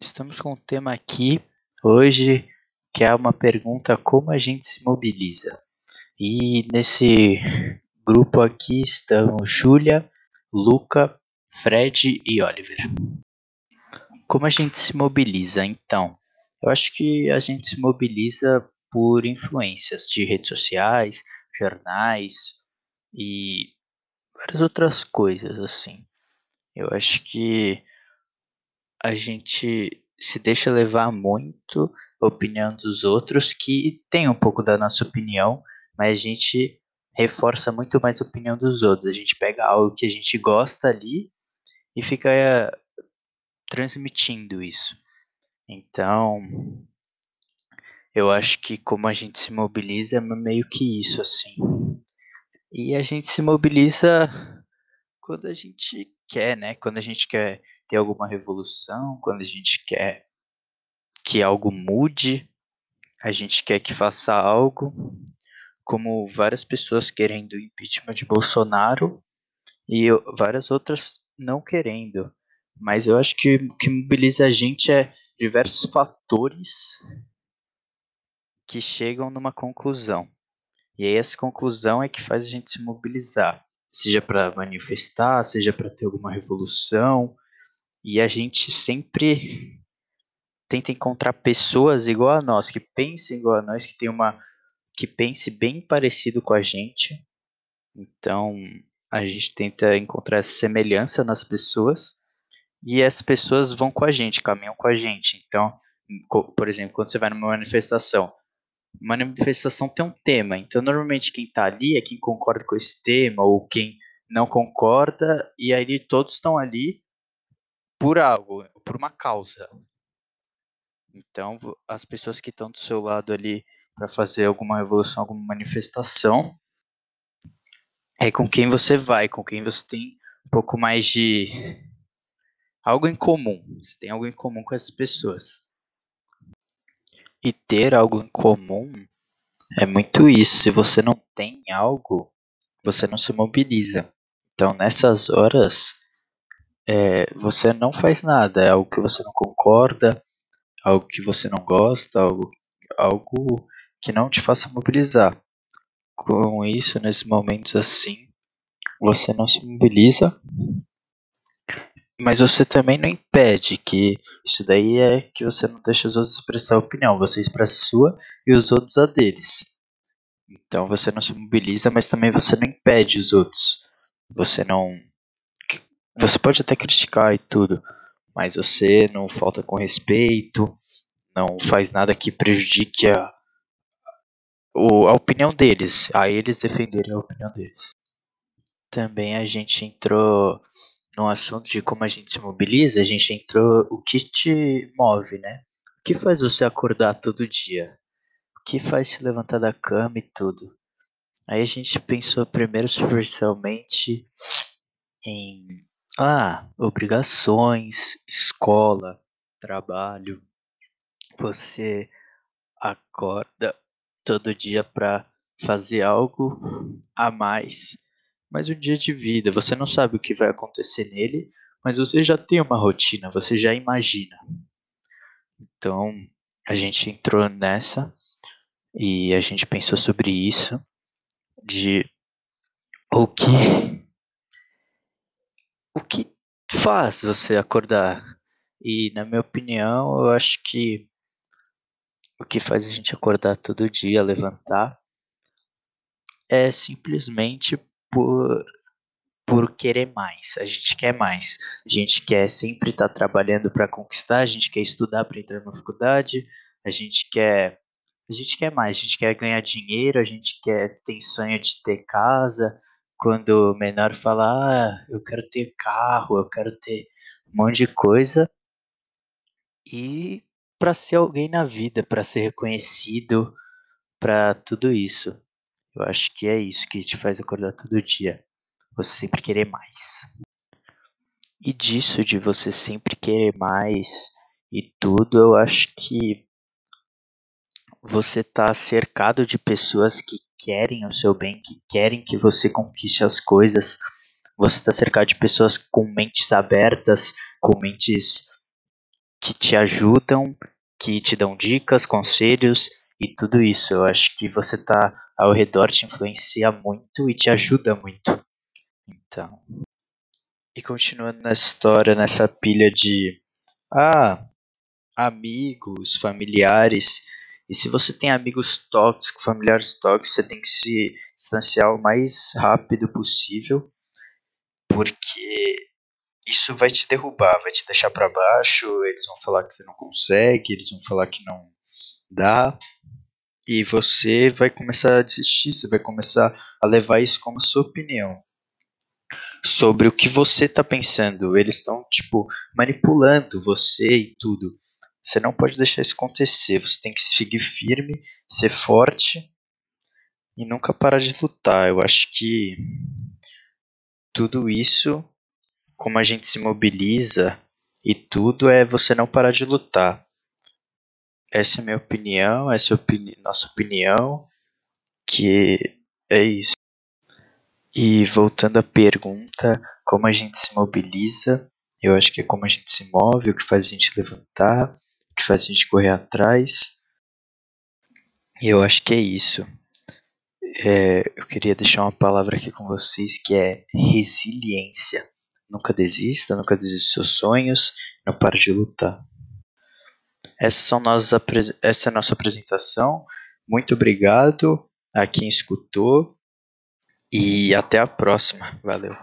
Estamos com um tema aqui hoje que é uma pergunta como a gente se mobiliza. E nesse grupo aqui estão Júlia, Luca, Fred e Oliver. Como a gente se mobiliza? Então, eu acho que a gente se mobiliza por influências de redes sociais, jornais e várias outras coisas assim. Eu acho que a gente se deixa levar muito a opinião dos outros, que tem um pouco da nossa opinião, mas a gente reforça muito mais a opinião dos outros. A gente pega algo que a gente gosta ali e fica é, transmitindo isso. Então, eu acho que como a gente se mobiliza é meio que isso assim. E a gente se mobiliza quando a gente quer, né? Quando a gente quer ter alguma revolução, quando a gente quer que algo mude, a gente quer que faça algo, como várias pessoas querendo o impeachment de Bolsonaro e várias outras não querendo. Mas eu acho que o que mobiliza a gente é diversos fatores que chegam numa conclusão. E aí essa conclusão é que faz a gente se mobilizar, seja para manifestar, seja para ter alguma revolução, e a gente sempre tenta encontrar pessoas igual a nós, que pensem igual a nós, que tem uma que pense bem parecido com a gente. Então, a gente tenta encontrar essa semelhança nas pessoas e as pessoas vão com a gente, caminham com a gente. Então, por exemplo, quando você vai numa manifestação, uma manifestação tem um tema. Então, normalmente quem está ali é quem concorda com esse tema ou quem não concorda, e aí todos estão ali por algo, por uma causa. Então, as pessoas que estão do seu lado ali para fazer alguma revolução, alguma manifestação, é com quem você vai, com quem você tem um pouco mais de algo em comum. Você tem algo em comum com essas pessoas. E ter algo em comum é muito isso. Se você não tem algo, você não se mobiliza. Então, nessas horas, é, você não faz nada, é algo que você não concorda, algo que você não gosta, algo, algo que não te faça mobilizar. Com isso, nesses momentos assim, você não se mobiliza, mas você também não impede que isso daí é que você não deixa os outros expressar a opinião, você expressa a sua e os outros a deles. Então você não se mobiliza, mas também você não impede os outros. Você não você pode até criticar e tudo, mas você não falta com respeito, não faz nada que prejudique a, a opinião deles, a eles defenderem a opinião deles. Também a gente entrou no assunto de como a gente se mobiliza, a gente entrou o que te move, né? O que faz você acordar todo dia? O que faz te levantar da cama e tudo? Aí a gente pensou primeiro superficialmente em ah, obrigações, escola, trabalho. Você acorda todo dia para fazer algo a mais. Mas um dia de vida, você não sabe o que vai acontecer nele, mas você já tem uma rotina, você já imagina. Então, a gente entrou nessa e a gente pensou sobre isso de o que o que faz você acordar? E na minha opinião, eu acho que o que faz a gente acordar todo dia, levantar, é simplesmente por por querer mais. A gente quer mais. A gente quer sempre estar tá trabalhando para conquistar, a gente quer estudar para entrar na faculdade, a gente quer a gente quer mais, a gente quer ganhar dinheiro, a gente quer tem sonho de ter casa, quando o menor fala, ah, eu quero ter carro, eu quero ter um monte de coisa. E para ser alguém na vida, para ser reconhecido, para tudo isso. Eu acho que é isso que te faz acordar todo dia. Você sempre querer mais. E disso de você sempre querer mais e tudo, eu acho que você tá cercado de pessoas que querem o seu bem, que querem que você conquiste as coisas. Você está cercado de pessoas com mentes abertas, com mentes que te ajudam, que te dão dicas, conselhos e tudo isso. Eu acho que você tá ao redor te influencia muito e te ajuda muito. Então. E continuando nessa história, nessa pilha de ah, amigos, familiares. E se você tem amigos tóxicos, familiares tóxicos, você tem que se distanciar o mais rápido possível, porque isso vai te derrubar, vai te deixar para baixo. Eles vão falar que você não consegue, eles vão falar que não dá, e você vai começar a desistir, você vai começar a levar isso como sua opinião sobre o que você está pensando. Eles estão, tipo, manipulando você e tudo. Você não pode deixar isso acontecer. Você tem que seguir firme, ser forte e nunca parar de lutar. Eu acho que tudo isso, como a gente se mobiliza e tudo, é você não parar de lutar. Essa é a minha opinião, essa é opini nossa opinião, que é isso. E voltando à pergunta, como a gente se mobiliza, eu acho que é como a gente se move, o que faz a gente levantar, o que faz a gente correr atrás. E eu acho que é isso. É, eu queria deixar uma palavra aqui com vocês que é resiliência. Nunca desista, nunca desista dos seus sonhos, não pare de lutar. Essas são nossas, essa é a nossa apresentação. Muito obrigado a quem escutou e até a próxima. Valeu.